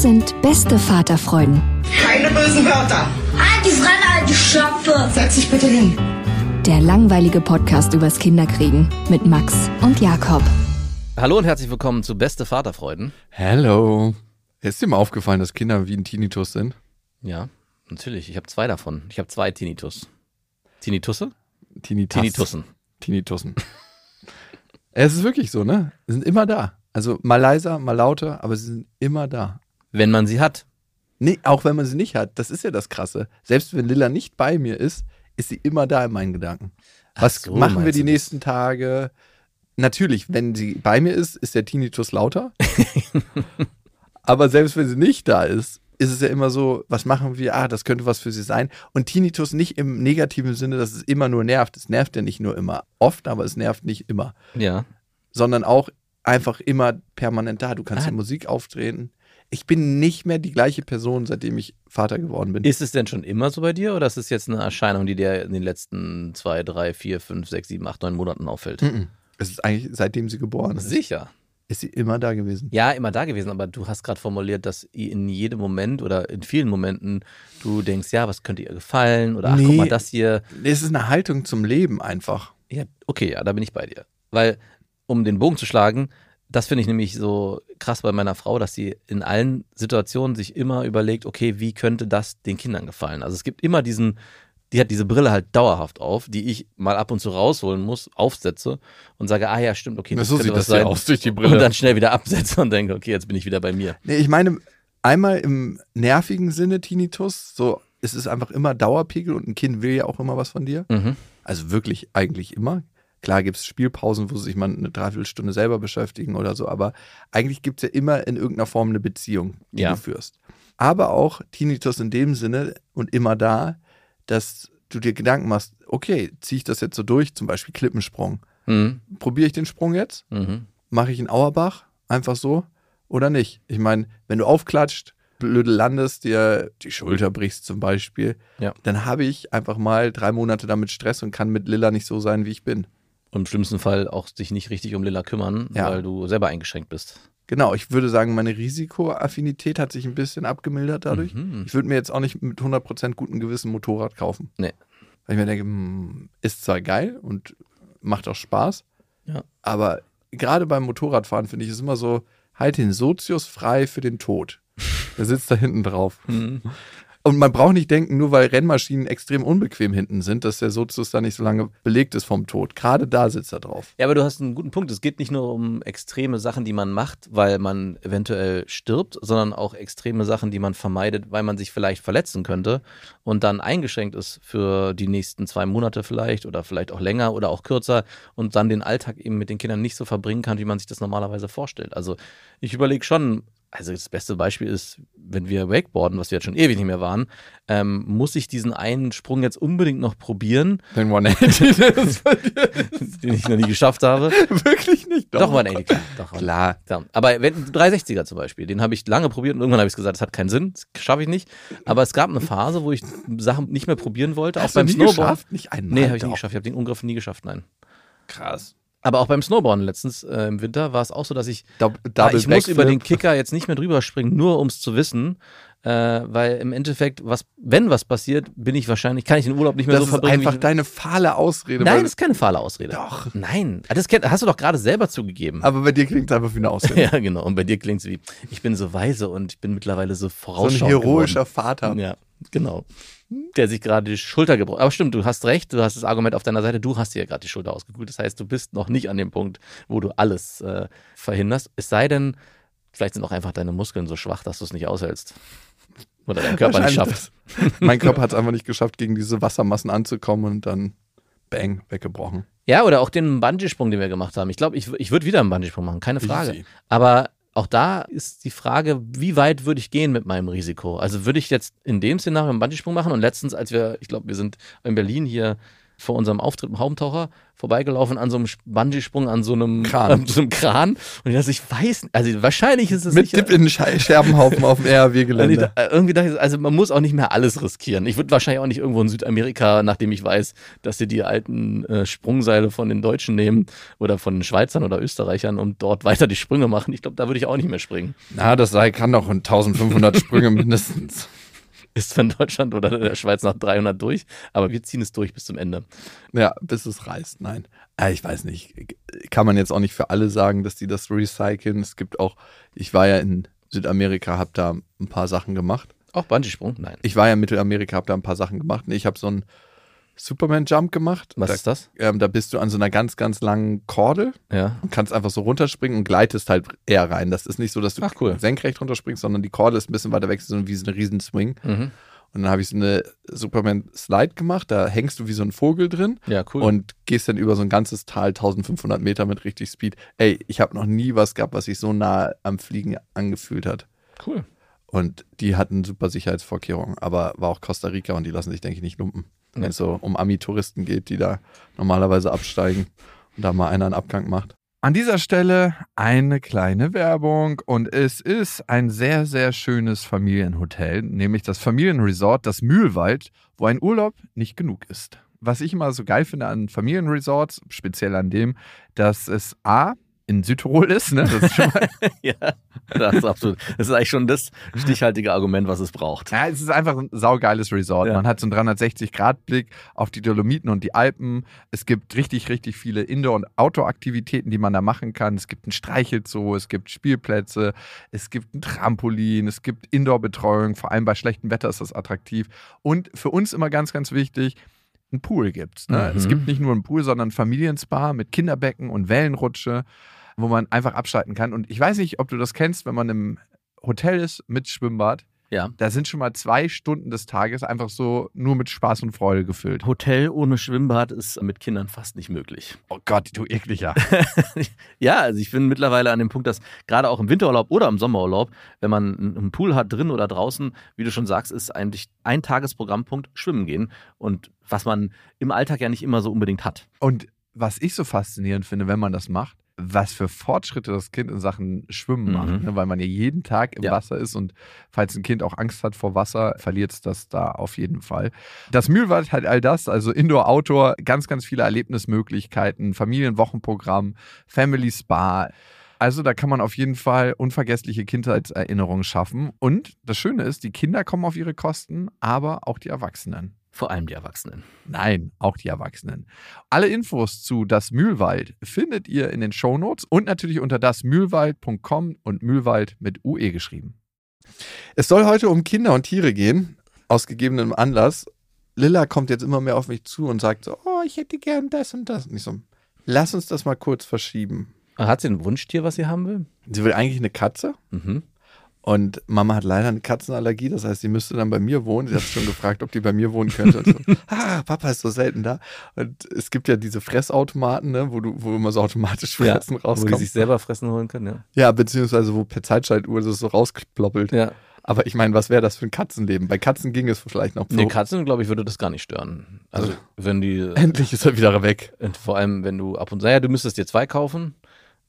Das sind beste Vaterfreuden. Keine bösen Wörter. Die Fremde, alte Schöpfe. Setz dich bitte hin. Der langweilige Podcast übers Kinderkriegen mit Max und Jakob. Hallo und herzlich willkommen zu Beste Vaterfreuden. Hallo. Ist dir mal aufgefallen, dass Kinder wie ein Tinnitus sind? Ja, natürlich. Ich habe zwei davon. Ich habe zwei Tinnitus. Tinnitusse? Tinnitus. Tinnitussen. Tinnitussen. es ist wirklich so, ne? Sie sind immer da. Also mal leiser, mal lauter, aber sie sind immer da. Wenn man sie hat. Nee, auch wenn man sie nicht hat. Das ist ja das Krasse. Selbst wenn Lilla nicht bei mir ist, ist sie immer da in meinen Gedanken. Was so, machen wir die nächsten Tage? Natürlich, wenn sie bei mir ist, ist der Tinnitus lauter. aber selbst wenn sie nicht da ist, ist es ja immer so, was machen wir? Ah, das könnte was für sie sein. Und Tinnitus nicht im negativen Sinne, dass es immer nur nervt. Es nervt ja nicht nur immer oft, aber es nervt nicht immer. Ja. Sondern auch einfach immer permanent da. Du kannst ah. Musik auftreten. Ich bin nicht mehr die gleiche Person, seitdem ich Vater geworden bin. Ist es denn schon immer so bei dir oder ist es jetzt eine Erscheinung, die dir in den letzten zwei, drei, vier, fünf, sechs, sieben, acht, neun Monaten auffällt? -mm. Es ist eigentlich seitdem sie geboren ist. Sicher ist sie immer da gewesen. Ja, immer da gewesen, aber du hast gerade formuliert, dass in jedem Moment oder in vielen Momenten du denkst, ja, was könnte ihr gefallen oder ach, nee, guck mal, das hier. Es ist eine Haltung zum Leben einfach. Ja, okay, ja, da bin ich bei dir. Weil, um den Bogen zu schlagen, das finde ich nämlich so krass bei meiner Frau, dass sie in allen Situationen sich immer überlegt, okay, wie könnte das den Kindern gefallen? Also es gibt immer diesen die hat diese Brille halt dauerhaft auf, die ich mal ab und zu rausholen muss, aufsetze und sage, ah ja, stimmt, okay, das so sieht das sein. aus durch die Brille. Und dann schnell wieder absetze und denke, okay, jetzt bin ich wieder bei mir. Nee, ich meine, einmal im nervigen Sinne Tinnitus, so es ist einfach immer Dauerpegel und ein Kind will ja auch immer was von dir. Mhm. Also wirklich eigentlich immer. Klar gibt es Spielpausen, wo sich mal eine Dreiviertelstunde selber beschäftigen oder so, aber eigentlich gibt es ja immer in irgendeiner Form eine Beziehung, die ja. du führst. Aber auch Tinnitus in dem Sinne und immer da, dass du dir Gedanken machst, okay, ziehe ich das jetzt so durch, zum Beispiel Klippensprung. Mhm. Probiere ich den Sprung jetzt? Mhm. Mache ich einen Auerbach? Einfach so? Oder nicht? Ich meine, wenn du aufklatscht, blöde landest, dir die Schulter brichst zum Beispiel, ja. dann habe ich einfach mal drei Monate damit Stress und kann mit Lilla nicht so sein, wie ich bin. Und im schlimmsten Fall auch sich nicht richtig um Lilla kümmern, ja. weil du selber eingeschränkt bist. Genau, ich würde sagen, meine Risikoaffinität hat sich ein bisschen abgemildert dadurch. Mhm. Ich würde mir jetzt auch nicht mit 100% gutem Gewissen Motorrad kaufen. Nee. Weil ich mir denke, hm, ist zwar geil und macht auch Spaß, ja. aber gerade beim Motorradfahren finde ich es immer so, halt den Sozius frei für den Tod. Der sitzt da hinten drauf. Mhm. Und man braucht nicht denken, nur weil Rennmaschinen extrem unbequem hinten sind, dass der Sozius da nicht so lange belegt ist vom Tod. Gerade da sitzt er drauf. Ja, aber du hast einen guten Punkt. Es geht nicht nur um extreme Sachen, die man macht, weil man eventuell stirbt, sondern auch extreme Sachen, die man vermeidet, weil man sich vielleicht verletzen könnte und dann eingeschränkt ist für die nächsten zwei Monate vielleicht oder vielleicht auch länger oder auch kürzer und dann den Alltag eben mit den Kindern nicht so verbringen kann, wie man sich das normalerweise vorstellt. Also ich überlege schon, also das beste Beispiel ist, wenn wir Wakeboarden, was wir jetzt schon ewig nicht mehr waren, ähm, muss ich diesen einen Sprung jetzt unbedingt noch probieren. Den 180, den ich noch nie geschafft habe. Wirklich nicht? Doch, doch 180, klar. Doch, klar. Ja. Aber wenn, 360er zum Beispiel, den habe ich lange probiert und irgendwann habe ich gesagt, das hat keinen Sinn, das schaffe ich nicht. Aber es gab eine Phase, wo ich Sachen nicht mehr probieren wollte, Hast auch beim nie Snowboard. Geschafft? Nicht einmal. Nee, habe ich nicht geschafft. Ich habe den Ungriff nie geschafft, nein. Krass. Aber auch beim Snowboarden letztens äh, im Winter war es auch so, dass ich, da, ah, ich muss über den Kicker jetzt nicht mehr drüber springen, nur um es zu wissen, äh, weil im Endeffekt, was, wenn was passiert, bin ich wahrscheinlich, kann ich den Urlaub nicht mehr Das so ist verbringen. einfach wie ich, deine fahle Ausrede. Nein, das ist keine fahle Ausrede. Doch. Nein, das kenn- hast du doch gerade selber zugegeben. aber bei dir klingt es einfach wie eine Ausrede. ja, genau. Und bei dir klingt es wie, ich bin so weise und ich bin mittlerweile so so ein vorausschauend heroischer geworden. Vater. Ja, genau. Der sich gerade die Schulter gebrochen Aber stimmt, du hast recht, du hast das Argument auf deiner Seite, du hast dir ja gerade die Schulter ausgekühlt. Das heißt, du bist noch nicht an dem Punkt, wo du alles äh, verhinderst. Es sei denn, vielleicht sind auch einfach deine Muskeln so schwach, dass du es nicht aushältst. Oder dein Körper nicht schafft. mein Körper hat es einfach nicht geschafft, gegen diese Wassermassen anzukommen und dann bang, weggebrochen. Ja, oder auch den Bungee-Sprung, den wir gemacht haben. Ich glaube, ich, ich würde wieder einen Bungee-Sprung machen, keine Frage. Easy. Aber auch da ist die Frage, wie weit würde ich gehen mit meinem Risiko? Also würde ich jetzt in dem Szenario einen Bungee-Sprung machen und letztens, als wir, ich glaube, wir sind in Berlin hier vor unserem Auftritt im Haubentaucher vorbeigelaufen an so einem Bungee-Sprung, an so einem Kran. An so einem Kran. Und ich dachte, ich weiß, nicht, also wahrscheinlich ist es Mit sicher, Dip in den Scherbenhaufen auf dem RW-Gelände. da- irgendwie dachte ich, also man muss auch nicht mehr alles riskieren. Ich würde wahrscheinlich auch nicht irgendwo in Südamerika, nachdem ich weiß, dass sie die alten äh, Sprungseile von den Deutschen nehmen oder von den Schweizern oder Österreichern und dort weiter die Sprünge machen. Ich glaube, da würde ich auch nicht mehr springen. Na, das sei, kann doch 1500 Sprünge mindestens. Ist von Deutschland oder der Schweiz nach 300 durch, aber wir ziehen es durch bis zum Ende. Ja, bis es reißt. Nein. Äh, Ich weiß nicht. Kann man jetzt auch nicht für alle sagen, dass die das recyceln. Es gibt auch, ich war ja in Südamerika, habe da ein paar Sachen gemacht. Auch Bungee-Sprung? Nein. Ich war ja in Mittelamerika, habe da ein paar Sachen gemacht. Ich habe so einen Superman-Jump gemacht. Was da, ist das? Ähm, da bist du an so einer ganz, ganz langen Kordel Ja. und kannst einfach so runterspringen und gleitest halt eher rein. Das ist nicht so, dass du Ach, cool. senkrecht runterspringst, sondern die Kordel ist ein bisschen weiter weg, so wie so eine riesen Swing. Mhm. Und dann habe ich so eine Superman-Slide gemacht, da hängst du wie so ein Vogel drin Ja, cool. und gehst dann über so ein ganzes Tal, 1500 Meter mit richtig Speed. Ey, ich habe noch nie was gehabt, was sich so nah am Fliegen angefühlt hat. cool. Und die hatten super Sicherheitsvorkehrungen, aber war auch Costa Rica und die lassen sich, denke ich, nicht lumpen. Wenn es so um Ami-Touristen geht, die da normalerweise absteigen und da mal einer einen Abgang macht. An dieser Stelle eine kleine Werbung und es ist ein sehr, sehr schönes Familienhotel, nämlich das Familienresort, das Mühlwald, wo ein Urlaub nicht genug ist. Was ich immer so geil finde an Familienresorts, speziell an dem, dass es A, in Südtirol ist, ne? Das ist schon mal ja, das ist absolut. Das ist eigentlich schon das stichhaltige Argument, was es braucht. Ja, es ist einfach ein saugeiles Resort. Ja. Man hat so einen 360-Grad-Blick auf die Dolomiten und die Alpen. Es gibt richtig, richtig viele Indoor- und Outdoor-Aktivitäten, die man da machen kann. Es gibt ein Streichelzoo, es gibt Spielplätze, es gibt ein Trampolin, es gibt Indoor-Betreuung. Vor allem bei schlechtem Wetter ist das attraktiv. Und für uns immer ganz, ganz wichtig, ein Pool gibt's. Ne? Mhm. Es gibt nicht nur einen Pool, sondern ein Familienspa mit Kinderbecken und Wellenrutsche, wo man einfach abschalten kann. Und ich weiß nicht, ob du das kennst, wenn man im Hotel ist mit Schwimmbad. Ja. Da sind schon mal zwei Stunden des Tages einfach so nur mit Spaß und Freude gefüllt. Hotel ohne Schwimmbad ist mit Kindern fast nicht möglich. Oh Gott, du ekliger. Ja, also ich bin mittlerweile an dem Punkt, dass gerade auch im Winterurlaub oder im Sommerurlaub, wenn man einen einen Pool hat, drin oder draußen, wie du schon sagst, ist eigentlich ein Tagesprogrammpunkt Schwimmen gehen. Und was man im Alltag ja nicht immer so unbedingt hat. Und was ich so faszinierend finde, wenn man das macht, was für Fortschritte das Kind in Sachen Schwimmen Mhm. macht, ne? weil man ja jeden Tag im Ja. Wasser ist und falls ein Kind auch Angst hat vor Wasser, verliert es das da auf jeden Fall. Das Mühlwald hat all das, also Indoor, Outdoor, ganz, ganz viele Erlebnismöglichkeiten, Familienwochenprogramm, Family Spa. Also da kann man auf jeden Fall unvergessliche Kindheitserinnerungen schaffen. Und das Schöne ist, die Kinder kommen auf ihre Kosten, aber auch die Erwachsenen. Vor allem die Erwachsenen. Nein, auch die Erwachsenen. Alle Infos zu Das Mühlwald findet ihr in den Shownotes und natürlich unter dasmühlwald.com und Mühlwald mit UE geschrieben. Es soll heute um Kinder und Tiere gehen, aus gegebenem Anlass. Lilla kommt jetzt immer mehr auf mich zu und sagt so, oh, ich hätte gern das und das. Und ich so, lass uns das mal kurz verschieben. Hat sie ein Wunschtier, was sie haben will? Sie will eigentlich eine Katze Mhm. Und Mama hat leider eine Katzenallergie, das heißt, sie müsste dann bei mir wohnen. Sie hat schon gefragt, ob die bei mir wohnen könnte. So, ah, Papa ist so selten da. Und es gibt ja diese Fressautomaten, ne, wo du, wo immer so automatisch Fressen Wo die rauskommt. sich selber fressen holen können, ja. Ja, beziehungsweise wo per Zeitschaltuhr das so rausploppelt. Ja. Aber ich meine, was wäre das für ein Katzenleben? Bei Katzen ging es vielleicht noch so. Nee, Katzen, glaube ich, würde das gar nicht stören. Also, wenn die, Endlich ist er wieder weg. und vor allem, wenn du ab und zu, naja, du müsstest dir zwei kaufen,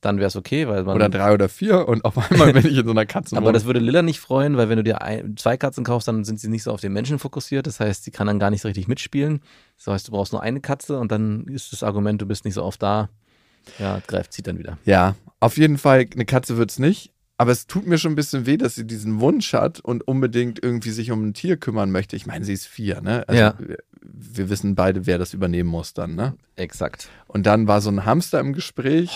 dann wäre es okay, weil man. Oder drei oder vier und auf einmal bin ich in so einer Katzenwohnung. aber das würde Lilla nicht freuen, weil wenn du dir ein, zwei Katzen kaufst, dann sind sie nicht so auf den Menschen fokussiert. Das heißt, sie kann dann gar nicht so richtig mitspielen. Das heißt, du brauchst nur eine Katze und dann ist das Argument, du bist nicht so oft da. Ja, greift, zieht dann wieder. Ja, auf jeden Fall, eine Katze wird es nicht. Aber es tut mir schon ein bisschen weh, dass sie diesen Wunsch hat und unbedingt irgendwie sich um ein Tier kümmern möchte. Ich meine, sie ist vier, ne? Also Ja. wir, wir wissen beide, wer das übernehmen muss dann, ne? Exakt. Und dann war so ein Hamster im Gespräch.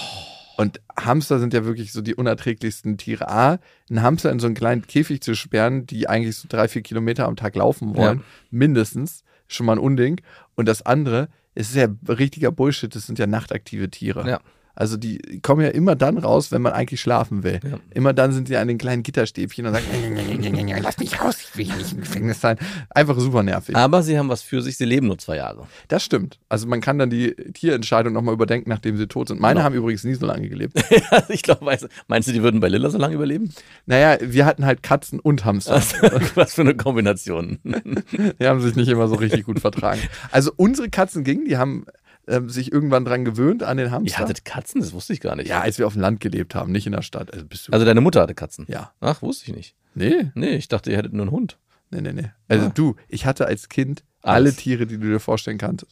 Und Hamster sind ja wirklich so die unerträglichsten Tiere. A, einen Hamster in so einen kleinen Käfig zu sperren, die eigentlich so drei, vier Kilometer am Tag laufen wollen, Ja. mindestens, schon mal ein Unding. Und das andere, es ist ja richtiger Bullshit, das sind ja nachtaktive Tiere. Ja. Also die kommen ja immer dann raus, wenn man eigentlich schlafen will. Ja. Immer dann sind sie an den kleinen Gitterstäbchen und sagen, lass mich raus, ich will nicht im Gefängnis sein. Einfach super nervig. Aber sie haben was für sich, sie leben nur zwei Jahre. Das stimmt. Also man kann dann die Tierentscheidung nochmal überdenken, nachdem sie tot sind. Meine Genau. haben übrigens nie so lange gelebt. ich glaube, meinst du, die würden bei Lilla so lange überleben? naja, wir hatten halt Katzen und Hamster. was für eine Kombination. Die haben sich nicht immer so richtig gut vertragen. Also unsere Katzen gingen, die haben ähm, sich irgendwann dran gewöhnt an den Ihr Hamster. hattet Katzen? Das wusste ich gar nicht. ja, als wir auf dem Land gelebt haben, nicht in der Stadt. Also bist du. Also deine Mutter hatte Katzen? ja. Ach, wusste ich nicht. Nee, Nee, ich dachte, ihr hättet nur einen Hund. nee, nee, nee. Also Ah. du, ich hatte als Kind alle. Tiere, die du dir vorstellen kannst.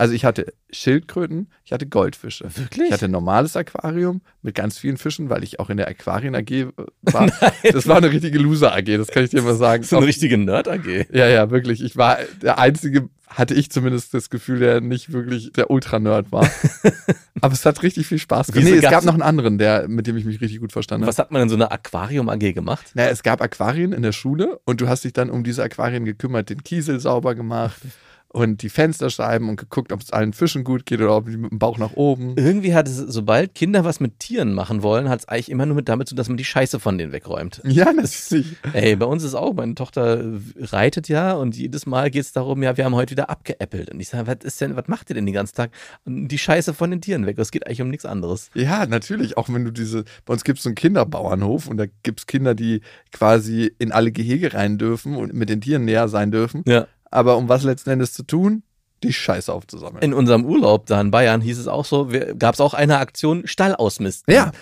Also ich hatte Schildkröten, ich hatte Goldfische. Wirklich? Ich hatte ein normales Aquarium mit ganz vielen Fischen, weil ich auch in der Aquarien AG war. Das war eine richtige Loser AG, das kann ich dir mal sagen. So eine richtige Nerd-AG. Ja, ja, wirklich. Ich war der einzige, hatte ich zumindest das Gefühl, der nicht wirklich der Ultra-Nerd war. Aber es hat richtig viel Spaß gemacht. Nee, es gab noch einen anderen, der, mit dem ich mich richtig gut verstanden habe. Was hat man in so einer Aquarium-AG gemacht? Naja, es gab Aquarien in der Schule und du hast dich dann um diese Aquarien gekümmert, den Kiesel sauber gemacht und die Fensterscheiben und geguckt, ob es allen Fischen gut geht oder ob die mit dem Bauch nach oben. Irgendwie hat es, sobald Kinder was mit Tieren machen wollen, hat es eigentlich immer nur mit damit zu, dass man die Scheiße von denen wegräumt. Ja, natürlich. Ey, bei uns ist auch, meine Tochter reitet ja und jedes Mal geht es darum, ja, wir haben heute wieder abgeäppelt. Und ich sage, was ist denn, was macht ihr denn den ganzen Tag? Die Scheiße von den Tieren weg. Es geht eigentlich um nichts anderes. Ja, natürlich. Auch wenn du diese, bei uns gibt es so einen Kinderbauernhof und da gibt es Kinder, die quasi in alle Gehege rein dürfen und mit den Tieren näher sein dürfen. Ja. Aber um was letzten Endes zu tun? Die Scheiße aufzusammeln. In unserem Urlaub da in Bayern hieß es auch so, gab es auch eine Aktion Stall ausmisten. Ja.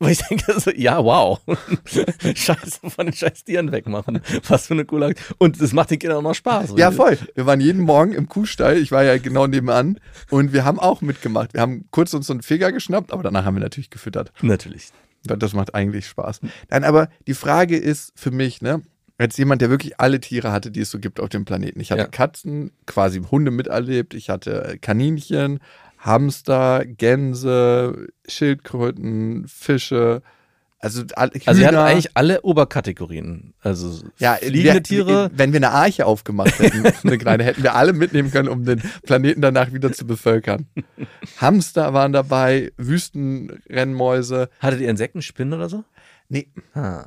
Wo ich denke, so, ja, wow. Scheiße von den scheiß Tieren wegmachen. Was für eine coole Aktion. Und das macht den Kindern auch noch Spaß. Ja, voll. Wir waren jeden Morgen im Kuhstall. Ich war ja genau nebenan. Und wir haben auch mitgemacht. Wir haben kurz uns so einen Feger geschnappt, aber danach haben wir natürlich gefüttert. Natürlich. Das macht eigentlich Spaß. Nein, aber die Frage ist für mich, ne, als jemand, der wirklich alle Tiere hatte, die es so gibt auf dem Planeten. Ich hatte Ja. Katzen, quasi Hunde miterlebt. Ich hatte Kaninchen, Hamster, Gänse, Schildkröten, Fische. Also, alle- Also hattet Hühner. eigentlich alle Oberkategorien. Also Ja, fliegende wir, Tiere. Wenn wir eine Arche aufgemacht hätten, eine kleine, hätten wir alle mitnehmen können, um den Planeten danach wieder zu bevölkern. Hamster waren dabei, Wüstenrennmäuse. Hattet ihr Insekten, Spinnen oder so? Nee, Ah.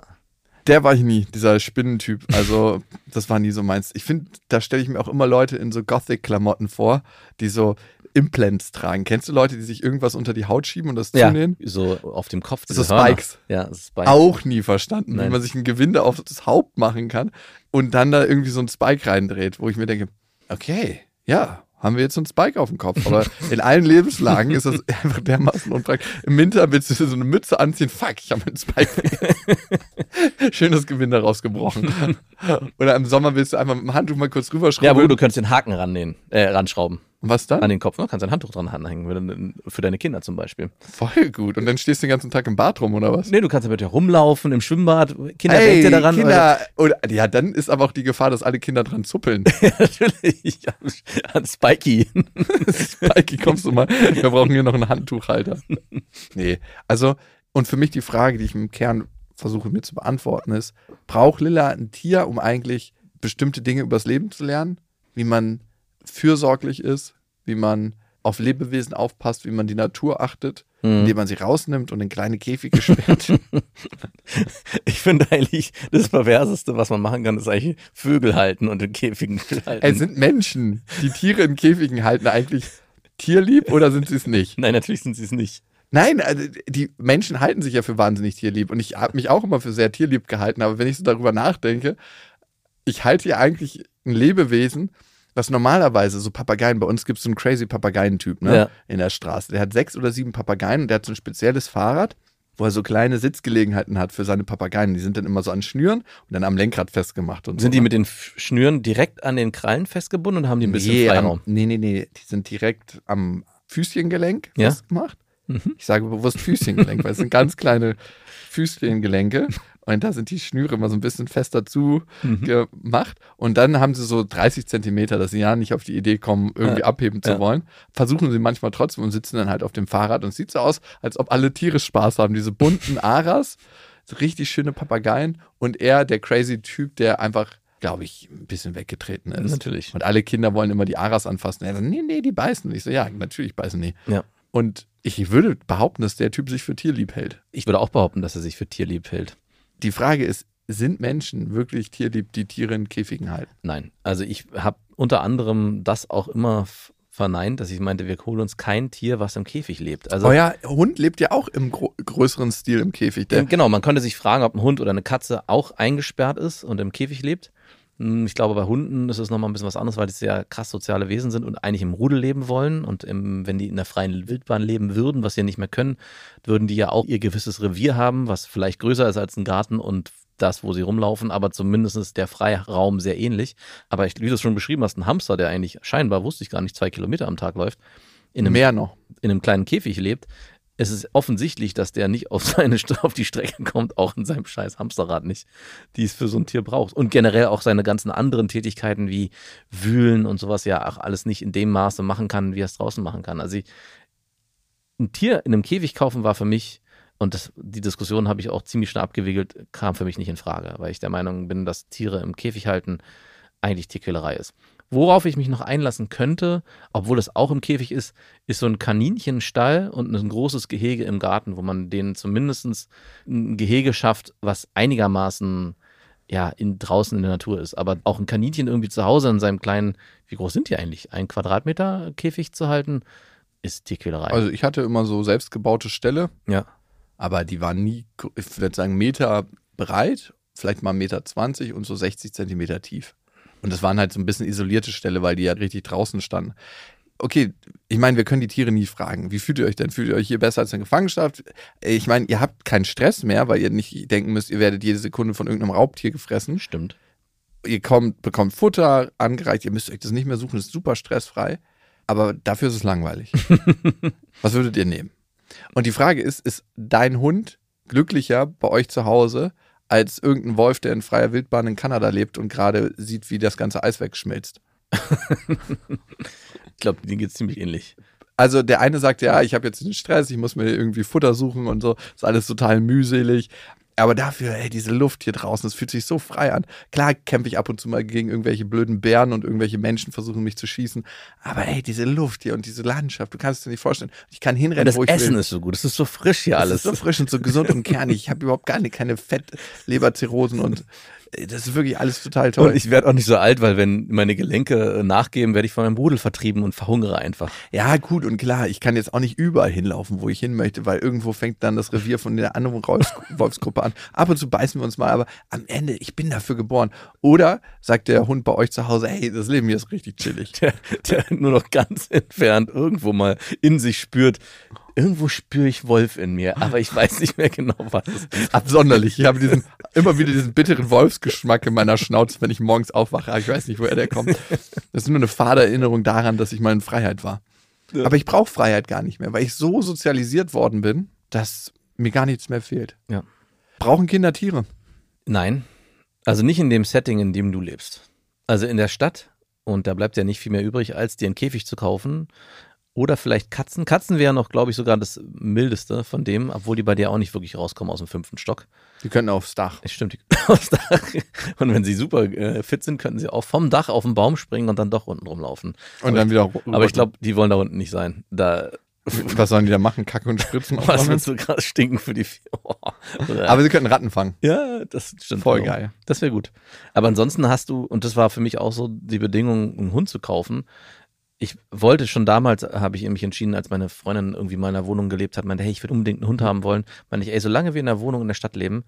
Der war ich nie, dieser Spinnentyp. Also, das war nie so meins. Ich finde, da stelle ich mir auch immer Leute in so Gothic-Klamotten vor, die so Implants tragen. Kennst du Leute, die sich irgendwas unter die Haut schieben und das Ja, zunähen? so auf dem Kopf. So. Spikes. Ja, Spikes. Auch nie verstanden, wie Nein. man sich ein Gewinde auf das Haupt machen kann und dann da irgendwie so ein Spike reindreht, wo ich mir denke, okay, ja, haben wir jetzt so ein Spike auf dem Kopf. Aber in allen Lebenslagen ist das einfach dermaßen unpraktisch. Im Winter willst du dir so eine Mütze anziehen, fuck, ich habe einen Spike. Schön das Gewinde rausgebrochen. Oder im Sommer willst du einfach mit dem Handtuch mal kurz Ja, rüberschrauben. wo du könntest den Haken rannähen, äh, ranschrauben. Was dann? An den Kopf, ne? Kannst ein Handtuch dran anhängen, du- für deine Kinder zum Beispiel. Voll gut. Und dann stehst du den ganzen Tag im Bad rum, oder was? Nee, du kannst damit ja rumlaufen, im Schwimmbad. Kinder, Ey, denkt ihr daran? Kinder, oder, ja, dann ist aber auch die Gefahr, dass alle Kinder dran zuppeln. Oder? Natürlich. An Spikey. Spikey, kommst du mal? Wir brauchen hier noch einen Handtuchhalter. Nee, also, und für mich die Frage, die ich im Kern versuche mir zu beantworten, ist: Braucht Lilla ein Tier, um eigentlich bestimmte Dinge übers Leben zu lernen? Wie man fürsorglich ist, wie man auf Lebewesen aufpasst, wie man die Natur achtet, Mhm. indem man sie rausnimmt und in kleine Käfige sperrt. Ich finde eigentlich, das Perverseste, was man machen kann, ist eigentlich Vögel halten und in Käfigen halten. es sind Menschen, die Tiere in Käfigen halten, eigentlich tierlieb oder sind sie es nicht? Nein, natürlich sind sie es nicht. Nein, also die Menschen halten sich ja für wahnsinnig tierlieb und ich habe mich auch immer für sehr tierlieb gehalten, aber wenn ich so darüber nachdenke, ich halte ja eigentlich ein Lebewesen, was normalerweise so Papageien, bei uns gibt es so einen crazy Papageientyp ne, Ja. in der Straße. Der hat sechs oder sieben Papageien und der hat so ein spezielles Fahrrad, wo er so kleine Sitzgelegenheiten hat für seine Papageien. Die sind dann immer so an Schnüren und dann am Lenkrad festgemacht und Sind so. die ne? mit den Schnüren direkt an den Krallen festgebunden und haben die ein bisschen nee, Freiraum? am, nee, nee, nee, die sind direkt am Füßchengelenk Ja. festgemacht. Ich sage bewusst Füßchengelenk, weil es sind ganz kleine Füßchengelenke. Und da sind die Schnüre immer so ein bisschen fester zugemacht. Und dann haben sie so 30 Zentimeter, dass sie ja nicht auf die Idee kommen, irgendwie Ja. abheben zu Ja. wollen. Versuchen sie manchmal trotzdem und sitzen dann halt auf dem Fahrrad. Und es sieht so aus, als ob alle Tiere Spaß haben. Diese bunten Aras, so richtig schöne Papageien. Und er, der crazy Typ, der einfach, glaube ich, ein bisschen weggetreten ist. Natürlich. Und alle Kinder wollen immer die Aras anfassen. Er sagt, nee, nee, die beißen. Ich so, ja, natürlich beißen die. Ja. Und ich würde behaupten, dass der Typ sich für tierlieb hält. Ich würde auch behaupten, dass er sich für tierlieb hält. Die Frage ist, sind Menschen wirklich tierlieb, die Tiere in Käfigen halten? Nein. Also ich habe unter anderem das auch immer verneint, dass ich meinte, wir holen uns kein Tier, was im Käfig lebt. Also Euer Hund lebt ja auch im größeren Stil im Käfig. Genau, man könnte sich fragen, ob ein Hund oder eine Katze auch eingesperrt ist und im Käfig lebt. Hm, Ich glaube, bei Hunden ist es nochmal ein bisschen was anderes, weil die sehr krass soziale Wesen sind und eigentlich im Rudel leben wollen. Und im, wenn die in der freien Wildbahn leben würden, was sie ja nicht mehr können, würden die ja auch ihr gewisses Revier haben, was vielleicht größer ist als ein Garten und das, wo sie rumlaufen, aber zumindest ist der Freiraum sehr ähnlich. Aber ich, wie du es schon beschrieben hast, ein Hamster, der eigentlich scheinbar, wusste ich gar nicht, zwei Kilometer am Tag läuft, in einem mehr noch. in einem kleinen Käfig lebt, es ist offensichtlich, dass der nicht auf seine auf die Strecke kommt, auch in seinem scheiß Hamsterrad nicht, die es für so ein Tier braucht. Und generell auch seine ganzen anderen Tätigkeiten wie Wühlen und sowas ja auch alles nicht in dem Maße machen kann, wie er es draußen machen kann. Also ich, ein Tier in einem Käfig kaufen war für mich, und das, die Diskussion habe ich auch ziemlich schnell abgewickelt, kam für mich nicht in Frage, weil ich der Meinung bin, dass Tiere im Käfig halten eigentlich Tierquälerei ist. Worauf ich mich noch einlassen könnte, obwohl es auch im Käfig ist, ist so ein Kaninchenstall und ein großes Gehege im Garten, wo man denen zumindest ein Gehege schafft, was einigermaßen ja, in, draußen in der Natur ist. Aber auch ein Kaninchen irgendwie zu Hause in seinem kleinen, wie groß sind die eigentlich? Ein Quadratmeter Käfig zu halten, ist Tierquälerei. Also ich hatte immer so selbstgebaute Ställe, ja. aber die waren nie, ich würde sagen, Meter breit, vielleicht mal Meter 20 und so 60 Zentimeter tief. Und das waren halt so ein bisschen isolierte Ställe, weil die ja richtig draußen standen. Okay, ich meine, wir können die Tiere nie fragen. Wie fühlt ihr euch denn? Fühlt ihr euch hier besser als in Gefangenschaft? Ich meine, ihr habt keinen Stress mehr, weil ihr nicht denken müsst, ihr werdet jede Sekunde von irgendeinem Raubtier gefressen. Stimmt. Ihr kommt, bekommt Futter angereicht, ihr müsst euch das nicht mehr suchen, ist super stressfrei. Aber dafür ist es langweilig. Was würdet ihr nehmen? Und die Frage ist, ist dein Hund glücklicher bei euch zu Hause als irgendein Wolf, der in freier Wildbahn in Kanada lebt und gerade sieht, wie das ganze Eis wegschmilzt? Ich glaube, denen geht es ziemlich ähnlich. Also der eine sagt, ja, ich habe jetzt den Stress, ich muss mir irgendwie Futter suchen und so, ist alles total mühselig. Aber dafür, ey, diese Luft hier draußen, das fühlt sich so frei an. Klar kämpfe ich ab und zu mal gegen irgendwelche blöden Bären und irgendwelche Menschen versuchen mich zu schießen. Aber ey, diese Luft hier und diese Landschaft, du kannst es dir nicht vorstellen. Ich kann hinrennen, das wo ich Essen will. ist so gut, es ist so frisch hier Das alles. ist so frisch und so gesund und kernig. Ich habe überhaupt gar nicht, keine Fettleberzirrhosen und das ist wirklich alles total toll. Und ich werde auch nicht so alt, weil wenn meine Gelenke äh, nachgeben, werde ich von meinem Rudel vertrieben und verhungere einfach. Ja, gut und klar, ich kann jetzt auch nicht überall hinlaufen, wo ich hin möchte, weil irgendwo fängt dann das Revier von der anderen Wolfs Wolfsgruppe an. Ab und zu beißen wir uns mal, aber am Ende, ich bin dafür geboren. Oder sagt der Hund bei euch zu Hause, hey, das Leben hier ist richtig chillig. Der, der nur noch ganz entfernt irgendwo mal in sich spürt. Irgendwo spüre ich Wolf in mir, aber ich weiß nicht mehr genau was. Absonderlich. Ich habe diesen, immer wieder diesen bitteren Wolfsgeschmack in meiner Schnauze, wenn ich morgens aufwache. Ich weiß nicht, woher der kommt. Das ist nur eine fade Erinnerung daran, dass ich mal in Freiheit war. Aber ich brauche Freiheit gar nicht mehr, weil ich so sozialisiert worden bin, dass mir gar nichts mehr fehlt. Ja. Brauchen Kinder Tiere? Nein, also nicht in dem Setting, in dem du lebst. Also in der Stadt und da bleibt ja nicht viel mehr übrig, als dir einen Käfig zu kaufen. Oder vielleicht Katzen. Katzen wären noch, glaube ich, sogar das mildeste von dem, obwohl die bei dir auch nicht wirklich rauskommen aus dem fünften Stock. Die können aufs Dach. Stimmt. die aufs Dach. Und wenn sie super äh, fit sind, könnten sie auch vom Dach auf den Baum springen und dann doch unten rumlaufen. Und aber dann ich, wieder Aber ich glaube, die wollen da unten nicht sein. Da, Was sollen die da machen? Kacke und Spritzen? was wird so krass stinken für die Vieh- oh. Aber sie könnten Ratten fangen. Ja, das stimmt. Voll genau. geil. Das wäre gut. Aber ansonsten hast du, und das war für mich auch so die Bedingung, einen Hund zu kaufen. Ich wollte schon damals, habe ich mich entschieden, als meine Freundin irgendwie mal in einer Wohnung gelebt hat, meinte, hey, ich würde unbedingt einen Hund haben wollen. Meinte ich, ey, solange wir in einer Wohnung in der Stadt leben,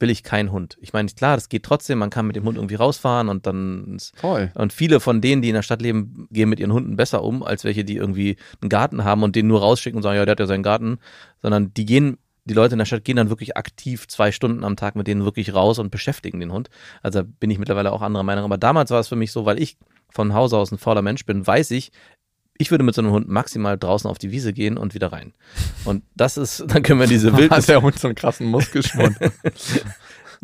will ich keinen Hund. Ich meine, klar, das geht trotzdem, man kann mit dem Hund irgendwie rausfahren und dann Voll. und viele von denen, die in der Stadt leben, gehen mit ihren Hunden besser um, als welche, die irgendwie einen Garten haben und den nur rausschicken und sagen, ja, der hat ja seinen Garten, sondern die gehen, die Leute in der Stadt gehen dann wirklich aktiv zwei Stunden am Tag mit denen wirklich raus und beschäftigen den Hund. Also bin ich mittlerweile auch anderer Meinung. Aber damals war es für mich so, weil ich von Hause aus ein fauler Mensch bin, weiß ich, Ich würde mit so einem Hund maximal draußen auf die Wiese gehen und wieder rein. Und das ist, dann können wir diese Wildnis. Hat der Hund so einen krassen Muskelschwund.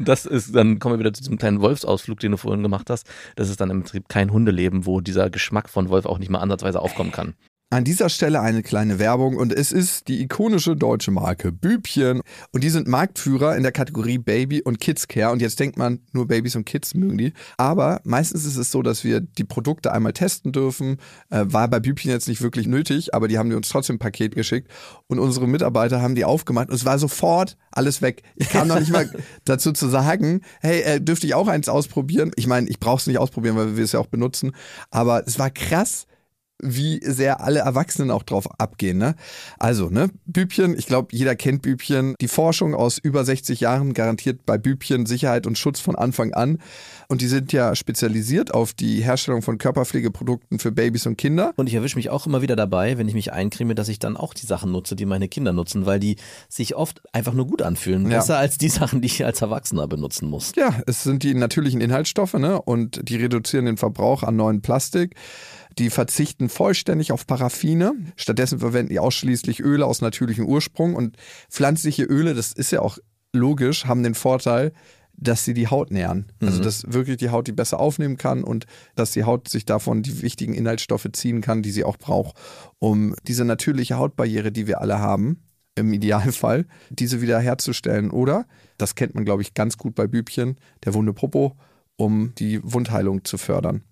Das ist, dann kommen wir wieder zu diesem kleinen Wolfsausflug, den du vorhin gemacht hast. Das ist dann im Prinzip kein Hundeleben, wo dieser Geschmack von Wolf auch nicht mal ansatzweise aufkommen kann. An dieser Stelle eine kleine Werbung und es ist die ikonische deutsche Marke Bübchen. Und die sind Marktführer in der Kategorie Baby und Kids Care. Und jetzt denkt man, nur Babys und Kids mögen die, aber meistens ist es so, dass wir die Produkte einmal testen dürfen, äh, war bei Bübchen jetzt nicht wirklich nötig, aber die haben die uns trotzdem ein Paket geschickt. Und unsere Mitarbeiter haben die aufgemacht und es war sofort alles weg. Ich kam noch nicht mal dazu zu sagen, hey, äh, dürfte ich auch eins ausprobieren? Ich meine, ich brauche es nicht ausprobieren, weil wir es ja auch benutzen, aber es war krass, wie sehr alle Erwachsenen auch drauf abgehen. Ne? Also, ne, Bübchen, ich glaube, jeder kennt Bübchen. Die Forschung aus über 60 Jahren garantiert bei Bübchen Sicherheit und Schutz von Anfang an. Und die sind ja spezialisiert auf die Herstellung von Körperpflegeprodukten für Babys und Kinder. Und ich erwische mich auch immer wieder dabei, wenn ich mich eincreme, dass ich dann auch die Sachen nutze, die meine Kinder nutzen, weil die sich oft einfach nur gut anfühlen. Ja. Besser als die Sachen, die ich als Erwachsener benutzen muss. Ja, es sind die natürlichen Inhaltsstoffe ne? und die reduzieren den Verbrauch an neuen Plastik. Die verzichten vollständig auf Paraffine. Stattdessen verwenden die ausschließlich Öle aus natürlichem Ursprung. Und pflanzliche Öle, das ist ja auch logisch, haben den Vorteil, dass sie die Haut nähren. Also, dass wirklich die Haut die besser aufnehmen kann und dass die Haut sich davon die wichtigen Inhaltsstoffe ziehen kann, die sie auch braucht, um diese natürliche Hautbarriere, die wir alle haben, im Idealfall, diese wieder herzustellen. Oder, das kennt man, glaube ich, ganz gut bei Bübchen, der wunde Popo, um die Wundheilung zu fördern.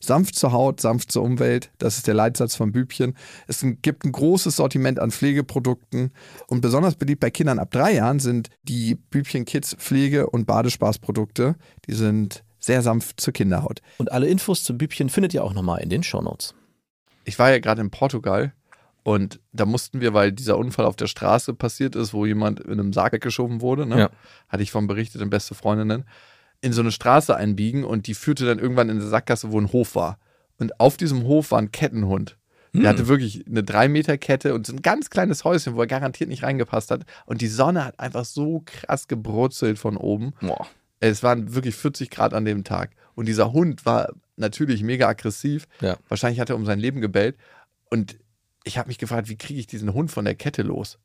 Sanft zur Haut, sanft zur Umwelt, das ist der Leitsatz von Bübchen. Es gibt ein großes Sortiment an Pflegeprodukten und besonders beliebt bei Kindern ab drei Jahren sind die Bübchen Kids Pflege- und Badespaßprodukte. Die sind sehr sanft zur Kinderhaut. Und alle Infos zum Bübchen findet ihr auch nochmal in den Shownotes. Ich war ja gerade in Portugal und da mussten wir, weil dieser Unfall auf der Straße passiert ist, wo jemand in einem Sarg weggeschoben wurde, ne? Ja. hatte ich von berichtet in Beste Freundinnen, in so eine Straße einbiegen und die führte dann irgendwann in eine Sackgasse, wo ein Hof war. Und auf diesem Hof war ein Kettenhund. Der hatte wirklich eine 3 Meter Kette und so ein ganz kleines Häuschen, wo er garantiert nicht reingepasst hat. Und die Sonne hat einfach so krass gebrutzelt von oben. Boah. Es waren wirklich 40 Grad an dem Tag. Und dieser Hund war natürlich mega aggressiv. Ja. Wahrscheinlich hat er um sein Leben gebellt. Und ich habe mich gefragt, wie kriege ich diesen Hund von der Kette los?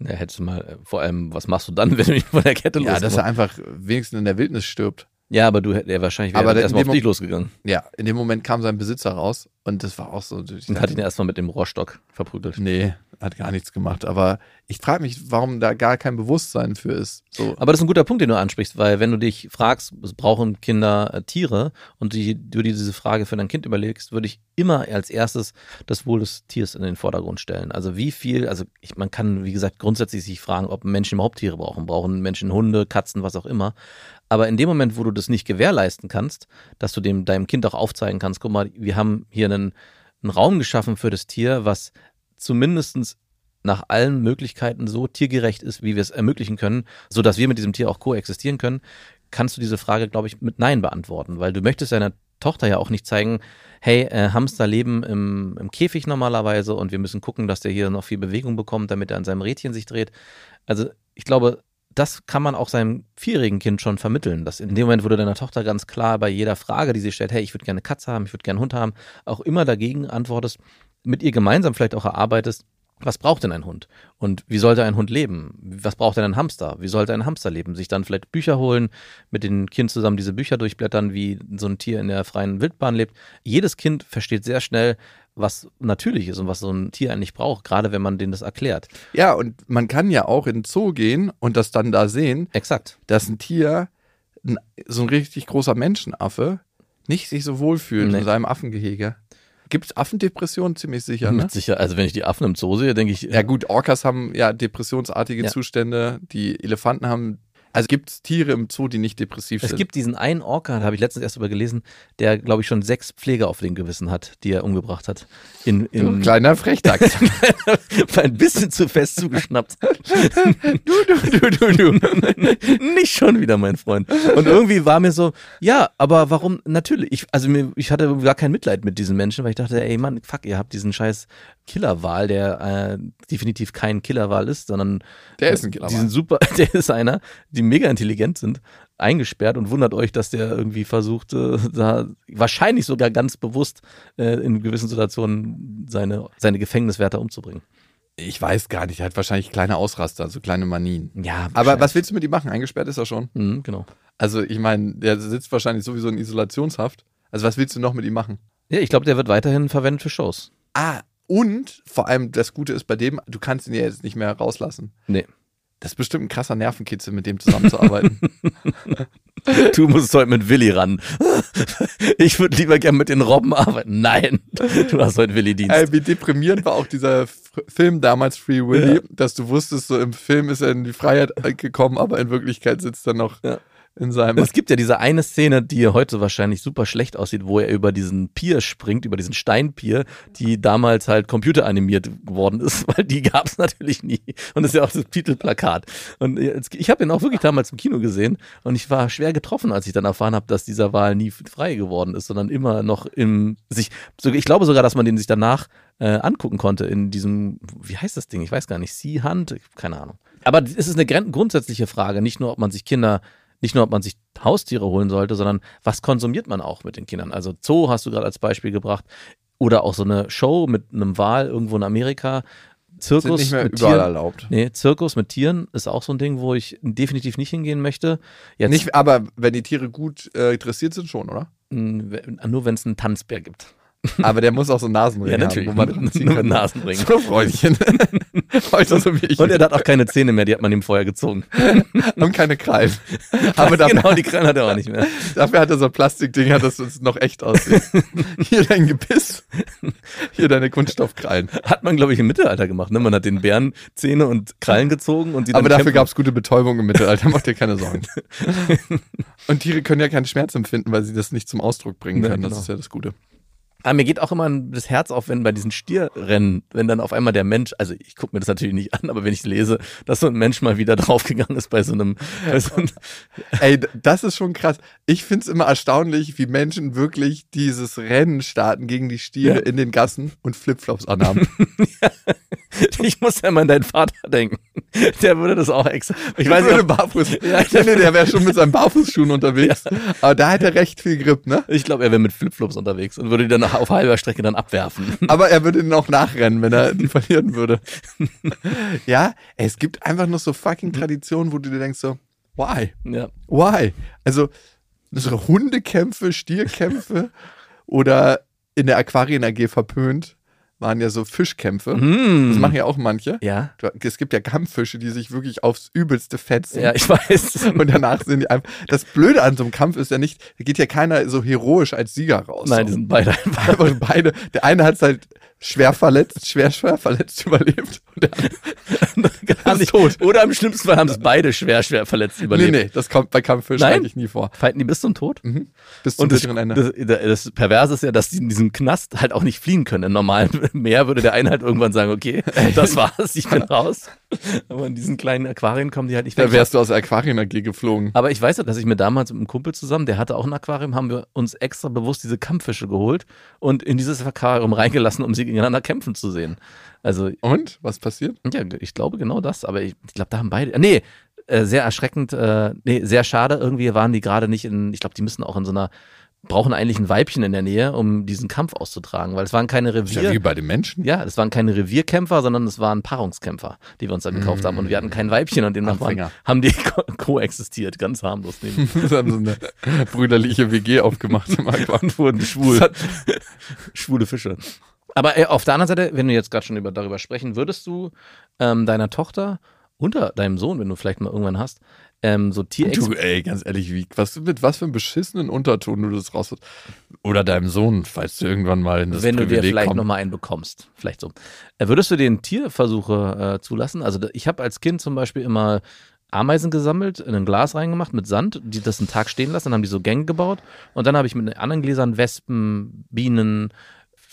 Ja, hättest du mal, äh, vor allem, was machst du dann, wenn du mich von der Kette Ja, dass losmachst? er einfach wenigstens in der Wildnis stirbt. Ja, aber du hätt- der wahrscheinlich Aber wäre erstmal auf dich losgegangen Ja, in dem Moment kam sein Besitzer raus und das war auch so. und hat ihn erstmal mit dem Rohrstock verprügelt. Nee, hat gar nichts gemacht. Aber ich frage mich, warum da gar kein Bewusstsein für ist. So. Aber das ist ein guter Punkt, den du ansprichst, weil wenn du dich fragst, brauchen Kinder äh, Tiere und die, du dir diese Frage für dein Kind überlegst, würde ich immer als erstes das Wohl des Tiers in den Vordergrund stellen. Also wie viel, also ich, man kann, wie gesagt, grundsätzlich sich fragen, ob Menschen überhaupt Tiere brauchen. Brauchen Menschen Hunde, Katzen, was auch immer. Aber in dem Moment, wo du das nicht gewährleisten kannst, dass du dem deinem Kind auch aufzeigen kannst, guck mal, wir haben hier einen, einen Raum geschaffen für das Tier, was zumindestens nach allen Möglichkeiten so tiergerecht ist, wie wir es ermöglichen können, so dass wir mit diesem Tier auch koexistieren können, kannst du diese Frage, glaube ich, mit Nein beantworten, weil du möchtest deiner Tochter ja auch nicht zeigen, hey, äh, Hamster leben im, im Käfig normalerweise und wir müssen gucken, dass der hier noch viel Bewegung bekommt, damit er an seinem Rädchen sich dreht. Also ich glaube, das kann man auch seinem vierjährigen Kind schon vermitteln, dass in dem Moment, wo du deiner Tochter ganz klar bei jeder Frage, die sie stellt, hey, ich würde gerne Katze haben, ich würde gerne einen Hund haben, auch immer dagegen antwortest, mit ihr gemeinsam vielleicht auch erarbeitest, was braucht denn ein Hund? Und wie sollte ein Hund leben? Was braucht denn ein Hamster? Wie sollte ein Hamster leben? Sich dann vielleicht Bücher holen, mit den Kind zusammen diese Bücher durchblättern, wie so ein Tier in der freien Wildbahn lebt. Jedes Kind versteht sehr schnell, was natürlich ist und was so ein Tier eigentlich braucht, gerade wenn man denen das erklärt. Ja, und man kann ja auch in den Zoo gehen und das dann da sehen, Exakt. dass ein Tier, so ein richtig großer Menschenaffe, nicht sich so wohlfühlt Nee. in seinem Affengehege. Gibt es Affendepressionen? Ziemlich sicher, ne? Mit Sicher, also wenn ich die Affen im Zoo sehe, denke ich, Ja gut, Orcas haben ja depressionsartige Ja. Zustände, die Elefanten haben, also gibt es Tiere im Zoo, die nicht depressiv Es sind? gibt diesen einen Orca, da habe ich letztens erst drüber gelesen, der, glaube ich, schon sechs Pfleger auf dem Gewissen hat, die er umgebracht hat. In, in, ein kleiner Frechdachs. Ein bisschen zu fest zugeschnappt. du, du, du, du, du. Nicht schon wieder, mein Freund. Und irgendwie war mir so, ja, aber warum, natürlich, ich, also mir, ich hatte gar kein Mitleid mit diesen Menschen, weil ich dachte, ey Mann, fuck, ihr habt diesen scheiß Killerwal, der äh, definitiv kein Killerwal ist, sondern Der ist ein Killerwal. Die sind super, der ist einer, die mega intelligent sind, eingesperrt und wundert euch, dass der irgendwie versucht, äh, da wahrscheinlich sogar ganz bewusst äh, in gewissen Situationen seine, seine Gefängniswärter umzubringen. Ich weiß gar nicht, er hat wahrscheinlich kleine Ausraster, so kleine Manien. Ja, Aber was willst du mit ihm machen? Eingesperrt ist er schon. Mhm, genau. Also ich meine, der sitzt wahrscheinlich sowieso in Isolationshaft. Also was willst du noch mit ihm machen? Ja, ich glaube, der wird weiterhin verwendet für Shows. Ah, und vor allem das Gute ist bei dem, du kannst ihn ja jetzt nicht mehr rauslassen. Nee. Das ist bestimmt ein krasser Nervenkitzel, mit dem zusammenzuarbeiten. Du musst heute mit Willi ran. Ich würde lieber gern mit den Robben arbeiten. Nein, du hast heute Willi-Dienst. Ey, wie deprimierend war auch dieser F Film damals Free Willy, Ja. dass du wusstest, so im Film ist er in die Freiheit gekommen, aber in Wirklichkeit sitzt er noch Ja. In seinem. Es gibt ja diese eine Szene, die heute wahrscheinlich super schlecht aussieht, wo er über diesen Pier springt, über diesen Steinpier, die damals halt computeranimiert geworden ist, weil die gab es natürlich nie. Und das ist ja auch das Titelplakat. Und ich habe ihn auch wirklich damals im Kino gesehen und ich war schwer getroffen, als ich dann erfahren habe, dass dieser Wahl nie frei geworden ist, sondern immer noch im sich. Ich glaube sogar, dass man den sich danach äh, angucken konnte in diesem, wie heißt das Ding? Ich weiß gar nicht, Sea Hunt, keine Ahnung. Aber es ist eine grundsätzliche Frage, nicht nur, ob man sich Kinder nicht nur, ob man sich Haustiere holen sollte, sondern was konsumiert man auch mit den Kindern? Also Zoo hast du gerade als Beispiel gebracht oder auch so eine Show mit einem Wal irgendwo in Amerika. sind Zirkus nicht mehr mit überall Tieren. erlaubt. Nee, Zirkus mit Tieren ist auch so ein Ding, wo ich definitiv nicht hingehen möchte. Jetzt Nicht, aber wenn die Tiere gut äh, dressiert sind, schon, oder? nur wenn es einen Tanzbär gibt. Aber der muss auch so Nasenringe Ja, natürlich. haben, wo man ziehen kann. Nasenring. So Freundchen. Heute so wie ich. Und er hat auch keine Zähne mehr, die hat man ihm vorher gezogen. haben keine Krallen. Aber dafür, genau, die Krallen hat er auch nicht mehr. dafür hat er so Plastikdinger, dass es noch echt aussieht. Hier dein Gebiss. Hier deine Kunststoffkrallen. Hat man, glaube ich, im Mittelalter gemacht. Ne? Man hat den Bären Zähne und Krallen gezogen und die dann Aber dafür gab es gute Betäubung im Mittelalter, mach dir keine Sorgen. Und Tiere können ja keinen Schmerz empfinden, weil sie das nicht zum Ausdruck bringen Ja, können. Das genau. ist ja das Gute. Aber mir geht auch immer das Herz auf, wenn bei diesen Stierrennen, wenn dann auf einmal der Mensch, also ich gucke mir das natürlich nicht an, aber wenn ich lese, dass so ein Mensch mal wieder draufgegangen ist bei so einem, bei so einem Ey, das ist schon krass. Ich find's immer erstaunlich, wie Menschen wirklich dieses Rennen starten gegen die Stiere Ja. in den Gassen und Flipflops anhaben. ich muss ja mal an deinen Vater denken. Der würde das auch extra. Ich weiß würde nicht, barfuß. Ja, nee, nee, der wäre schon mit seinen Barfußschuhen unterwegs. Aber da hat er recht viel Grip, ne? ich glaube, er wäre mit Flipflops unterwegs und würde die dann auf halber Strecke dann abwerfen. Aber er würde ihn auch nachrennen, wenn er die verlieren würde. ja, es gibt einfach noch so fucking Traditionen, wo du dir denkst so, why? Ja. Why? Also so Hundekämpfe, Stierkämpfe oder in der Aquarien AG verpönt waren ja so Fischkämpfe. Das machen ja auch manche. Ja. Es gibt ja Kampffische, die sich wirklich aufs Übelste fetzen. Ja, ich weiß. Und danach sind die einfach. Das Blöde an so einem Kampf ist ja nicht, da geht ja keiner so heroisch als Sieger raus. Nein, die sind beide einfach. Beide, der eine hat es halt schwer verletzt, schwer, schwer verletzt überlebt. Und der andere Gar nicht. tot. Oder im schlimmsten Fall haben es beide schwer, schwer verletzt Nee, überlebt. nee, das kommt bei Kampffischen Nein? eigentlich nie vor. Fighten die bis zum Tod? Bis zum das, bitteren Ende. das, das Perverse ist ja, dass die in diesem Knast halt auch nicht fliehen können. Im normalen Meer würde der eine halt irgendwann sagen, okay, das war's, ich bin raus. Aber in diesen kleinen Aquarien kommen die halt nicht da weg. wärst du aus der Aquarien AG geflogen. Aber ich weiß ja, dass ich mir damals mit einem Kumpel zusammen, der hatte auch ein Aquarium, haben wir uns extra bewusst diese Kampffische geholt und in dieses Aquarium reingelassen, um sie gegeneinander kämpfen zu sehen. Also, Und? Was passiert? ja, ich glaube genau das, aber ich, ich glaube, da haben beide. Nee, äh, sehr erschreckend, äh, nee, sehr schade. Irgendwie waren die gerade nicht in, ich glaube, die müssen auch in so einer, brauchen eigentlich ein Weibchen in der Nähe, um diesen Kampf auszutragen, weil es waren keine Ist ja Revier. wie bei den Menschen. Ja, es waren keine Revierkämpfer, sondern es waren Paarungskämpfer, die wir uns dann gekauft haben. Und wir hatten kein Weibchen und demnach waren, haben die ko koexistiert, ganz harmlos neben Das haben so eine brüderliche WG aufgemacht im und wurden schwul. Schwule Fische. Aber äh, auf der anderen Seite, wenn wir jetzt gerade schon über, darüber sprechen, würdest du ähm, deiner Tochter unter deinem Sohn, wenn du vielleicht mal irgendwann hast, ähm, so Tierex Du, ey, ganz ehrlich, wie, was, mit was für einem beschissenen Unterton du das raus Oder deinem Sohn, falls du irgendwann mal in das wenn du dir Privileg vielleicht nochmal einen bekommst. Vielleicht so. Äh, würdest du den Tierversuche äh, zulassen? Also ich habe als Kind zum Beispiel immer Ameisen gesammelt, in ein Glas reingemacht mit Sand, die das einen Tag stehen lassen, dann haben die so Gänge gebaut und dann habe ich mit anderen Gläsern Wespen, Bienen,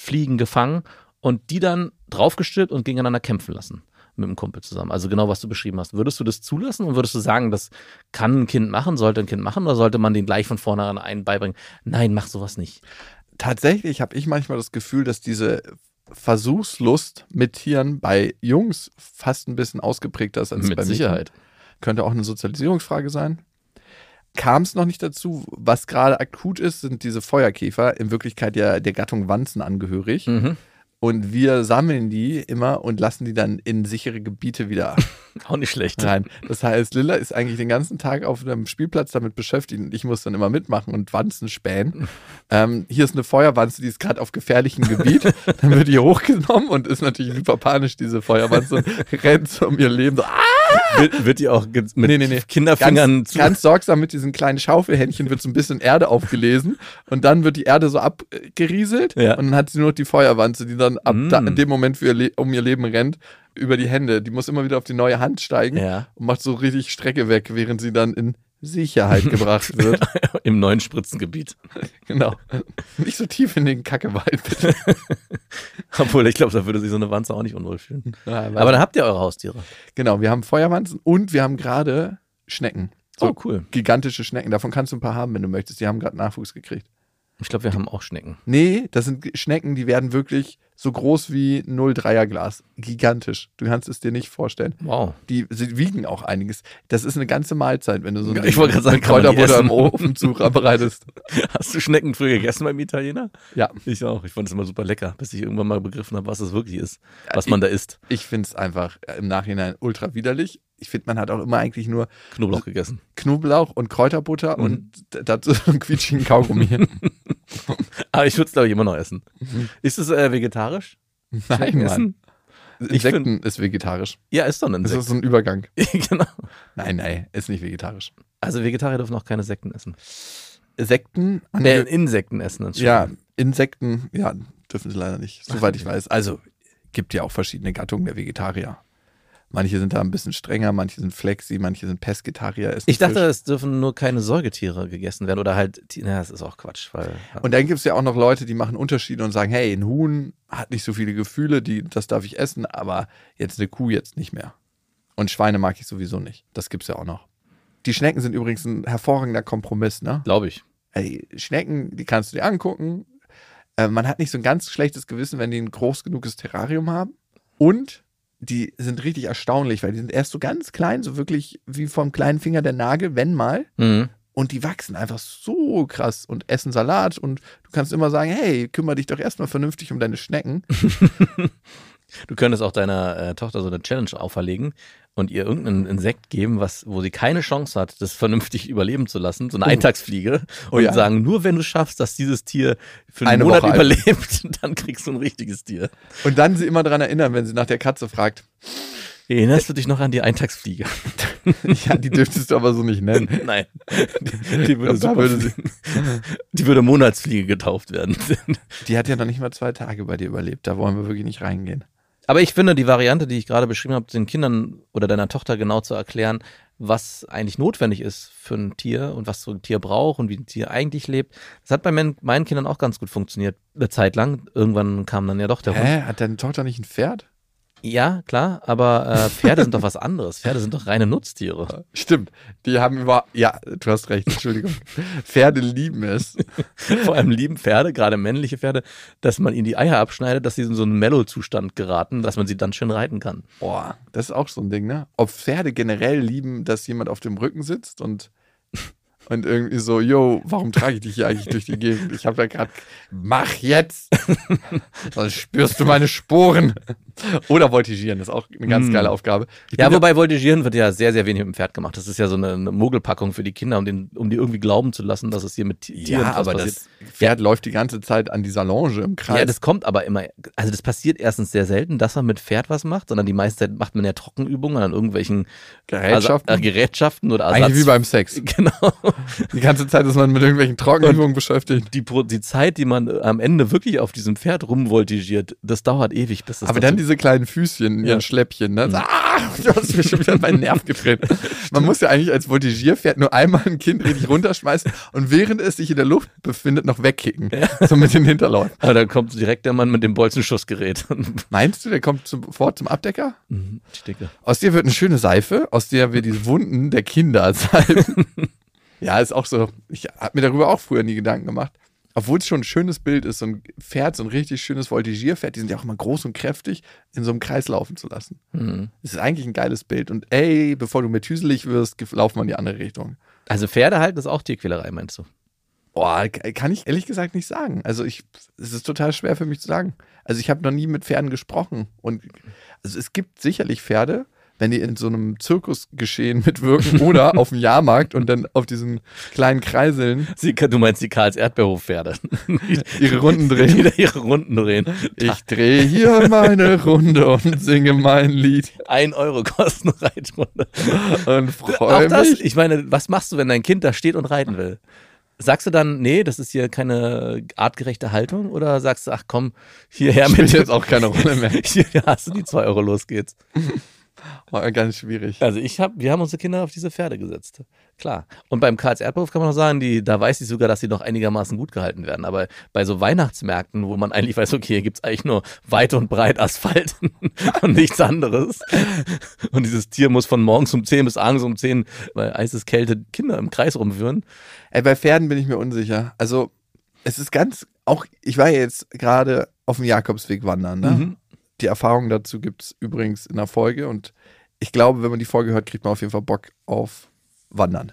Fliegen gefangen und die dann draufgestülpt und gegeneinander kämpfen lassen mit einem Kumpel zusammen. Also genau, was du beschrieben hast. Würdest du das zulassen und würdest du sagen, das kann ein Kind machen, sollte ein Kind machen oder sollte man den gleich von vornherein beibringen? Nein, mach sowas nicht. Tatsächlich habe ich manchmal das Gefühl, dass diese Versuchslust mit Tieren bei Jungs fast ein bisschen ausgeprägter ist als Mit bei Mädchen. Sicherheit. Könnte auch eine Sozialisierungsfrage sein. Kam es noch nicht dazu. Was gerade akut ist, sind diese Feuerkäfer, in Wirklichkeit ja der Gattung Wanzen angehörig. Mhm. Und wir sammeln die immer und lassen die dann in sichere Gebiete wieder Auch nicht schlecht. rein. Das heißt, Lilla ist eigentlich den ganzen Tag auf einem Spielplatz damit beschäftigt und ich muss dann immer mitmachen und Wanzen spähen. Ähm, hier ist eine Feuerwanze, die ist gerade auf gefährlichem Gebiet. Dann wird die hochgenommen und ist natürlich super panisch, diese Feuerwanze, rennt um ihr Leben so, ah! Wird, wird die auch mit Nee, nee, nee. Kinderfingern ganz, ganz sorgsam mit diesen kleinen Schaufelhändchen wird so ein bisschen Erde aufgelesen und dann wird die Erde so abgerieselt Ja. und dann hat sie nur noch die Feuerwanze, die dann ab Mm. da, in dem Moment für ihr Le um ihr Leben rennt, über die Hände. Die muss immer wieder auf die neue Hand steigen Ja. und macht so richtig Strecke weg, während sie dann in Sicherheit gebracht wird. im neuen Spritzengebiet. genau. Nicht so tief in den Kackewald, bitte. Obwohl, ich glaube, da würde sich so eine Wanze auch nicht unwohl fühlen. Ja, Aber dann habt ihr eure Haustiere. genau, wir haben Feuerwanzen und wir haben gerade Schnecken. So Oh, cool. gigantische Schnecken. Davon kannst du ein paar haben, wenn du möchtest. Die haben gerade Nachwuchs gekriegt. Ich glaube, wir haben auch Schnecken. Nee, das sind Schnecken, die werden wirklich so groß wie 0,3er Glas. Gigantisch. Du kannst es dir nicht vorstellen. Wow. Die sie wiegen auch einiges. Das ist eine ganze Mahlzeit, wenn du so ich wollte gerade sagen, Kräuterbutter im Ofen zubereitest. Hast du Schnecken früher gegessen beim Italiener? Ja, Ich auch. Ich fand es immer super lecker, bis ich irgendwann mal begriffen habe, was es wirklich ist, was man da isst. ich finde es einfach äh, im Nachhinein ultra widerlich. Ich finde, man hat auch immer eigentlich nur Knoblauch gegessen. Knoblauch und Kräuterbutter Mhm. und dazu so einen quietschigen Kaugummi. Aber ich würde es, glaube ich, immer noch essen. Ist es äh, vegetarisch? Nein, Mann. essen? Insekten ist vegetarisch. Ja, ist doch ein Das Insekt. ist so ein Übergang. genau. Nein, nein, ist nicht vegetarisch. Also Vegetarier dürfen auch keine Sekten essen. Sekten, Nee, Insekten essen. Ja. Insekten, ja, dürfen sie leider nicht, soweit ich weiß. Also, gibt ja auch verschiedene Gattungen der Vegetarier. Manche sind da ein bisschen strenger, manche sind Flexi, manche sind Pesketarier. Ich dachte, Fisch. es dürfen nur keine Säugetiere gegessen werden oder halt, na, das ist auch Quatsch, weil Und dann gibt es ja auch noch Leute, die machen Unterschiede und sagen, hey, ein Huhn hat nicht so viele Gefühle, die, das darf ich essen, aber jetzt eine Kuh jetzt nicht mehr. Und Schweine mag ich sowieso nicht. Das gibt's ja auch noch. Die Schnecken sind übrigens ein hervorragender Kompromiss, ne? glaube ich. Ey, Schnecken, die kannst du dir angucken. Äh, man hat nicht so ein ganz schlechtes Gewissen, wenn die ein groß genuges Terrarium haben. Und die sind richtig erstaunlich, weil die sind erst so ganz klein, so wirklich wie vom kleinen Finger der Nagel, wenn mal. Mhm. Und die wachsen einfach so krass und essen Salat. Und du kannst immer sagen, hey, kümmere dich doch erstmal vernünftig um deine Schnecken. Du könntest auch deiner äh, Tochter so eine Challenge auferlegen und ihr irgendein Insekt geben, was, wo sie keine Chance hat, das vernünftig überleben zu lassen, so eine Eintagsfliege, Oh und ja. sagen, nur wenn du schaffst, dass dieses Tier für einen Eine Monat Woche alt überlebt, dann kriegst du ein richtiges Tier. Und dann sie immer daran erinnern, wenn sie nach der Katze fragt. Erinnerst du dich noch an die Eintagsfliege? ja, die dürftest du aber so nicht nennen. Nein. Die, die, würde würde sie- die würde Monatsfliege getauft werden. Die hat ja noch nicht mal zwei Tage bei dir überlebt. Da wollen wir wirklich nicht reingehen. Aber ich finde, die Variante, die ich gerade beschrieben habe, den Kindern oder deiner Tochter genau zu erklären, was eigentlich notwendig ist für ein Tier und was so ein Tier braucht und wie ein Tier eigentlich lebt, das hat bei meinen Kindern auch ganz gut funktioniert. Eine Zeit lang. Irgendwann kam dann ja doch der Hund. Hä? Hat deine Tochter nicht ein Pferd? Ja, klar, aber äh, Pferde sind doch was anderes. Pferde sind doch reine Nutztiere. Stimmt. Die haben über. Ja, du hast recht, Entschuldigung. Pferde lieben es. Vor allem lieben Pferde, gerade männliche Pferde, dass man ihnen die Eier abschneidet, dass sie in so einen Mellow-Zustand geraten, dass man sie dann schön reiten kann. Boah, das ist auch so ein Ding, ne? Ob Pferde generell lieben, dass jemand auf dem Rücken sitzt und, und irgendwie so, yo, warum trage ich dich hier eigentlich durch die Gegend? Ich habe da gerade, mach jetzt! Sonst spürst du meine Sporen. Oder voltigieren, das ist auch eine ganz Mm. geile Aufgabe. Ich Ja, wobei Voltigieren wird ja sehr, sehr wenig mit dem Pferd gemacht. Das ist ja so eine, eine Mogelpackung für die Kinder, um, den, um die irgendwie glauben zu lassen, dass es hier mit Ti- Tieren ja, aber passiert. das Pferd läuft die ganze Zeit an dieser Longe im Kreis. Ja, das kommt aber immer, also das passiert erstens sehr selten, dass man mit Pferd was macht, sondern die meiste Zeit macht man ja Trockenübungen an irgendwelchen Gerätschaften. Asa- Gerätschaften oder Ersatz. Eigentlich wie beim Sex. Genau. Die ganze Zeit ist man mit irgendwelchen Trockenübungen beschäftigt. Die, die Zeit, die man äh, am Ende wirklich auf diesem Pferd rumvoltigiert, das dauert ewig, bis das Aber dann diese kleinen Füßchen in ihren Ja. Schläppchen, ne? So, Ah, du hast mir schon wieder meinen Nerv gedreht. Man muss ja eigentlich als Voltigierpferd nur einmal ein Kind richtig runterschmeißen und während es sich in der Luft befindet, noch wegkicken. So mit den Hinterläufen. Aber dann kommt direkt der Mann mit dem Bolzenschussgerät. Meinst du, der kommt sofort zum Abdecker? Mhm, ich denke. Aus dir wird eine schöne Seife, aus der wir die Wunden der Kinder salben. ja, ist auch so. Ich habe mir darüber auch früher nie Gedanken gemacht. Obwohl es schon ein schönes Bild ist, so ein Pferd, so ein richtig schönes Voltigierpferd, die sind ja auch immer groß und kräftig, in so einem Kreis laufen zu lassen. Mhm. Das ist eigentlich ein geiles Bild. Und ey, bevor du mir tüselig wirst, laufen wir in die andere Richtung. Also Pferde halten ist auch Tierquälerei, meinst du? Boah, kann ich ehrlich gesagt nicht sagen. Also ich, es ist total schwer für mich zu sagen. Also ich habe noch nie mit Pferden gesprochen. Und also es gibt sicherlich Pferde, wenn die in so einem Zirkusgeschehen mitwirken oder auf dem Jahrmarkt und dann auf diesen kleinen Kreiseln Sie, du meinst die Karls Erdbeerhof-Pferde. ihre Runden drehen. Die da ihre Runden drehen. Ich drehe hier meine Runde und singe mein Lied Ein Euro kosten Reitrunde. und freue mich. ich meine, was machst du, wenn dein Kind da steht und reiten will? Sagst du dann, nee, das ist hier keine artgerechte Haltung? Oder sagst du, ach komm, hierher mit jetzt auch keine Rolle mehr. Hier hast du die zwei Euro, los geht's. War ganz schwierig. Also ich hab, wir haben unsere Kinder auf diese Pferde gesetzt. Klar. Und beim Karls Erdbeerhof kann man noch sagen, die, da weiß ich sogar, dass sie noch einigermaßen gut gehalten werden. Aber bei so Weihnachtsmärkten, wo man eigentlich weiß, okay, hier gibt's eigentlich nur weit und breit Asphalt und nichts anderes. Und dieses Tier muss von morgens um 10 bis abends um 10 bei eises Kälte Kinder im Kreis rumführen. Ey, bei Pferden bin ich mir unsicher. Also, es ist ganz, auch, ich war ja jetzt gerade auf dem Jakobsweg wandern. Ne? Mhm. Die Erfahrung dazu gibt es übrigens in der Folge. Und ich glaube, wenn man die Folge hört, kriegt man auf jeden Fall Bock auf Wandern.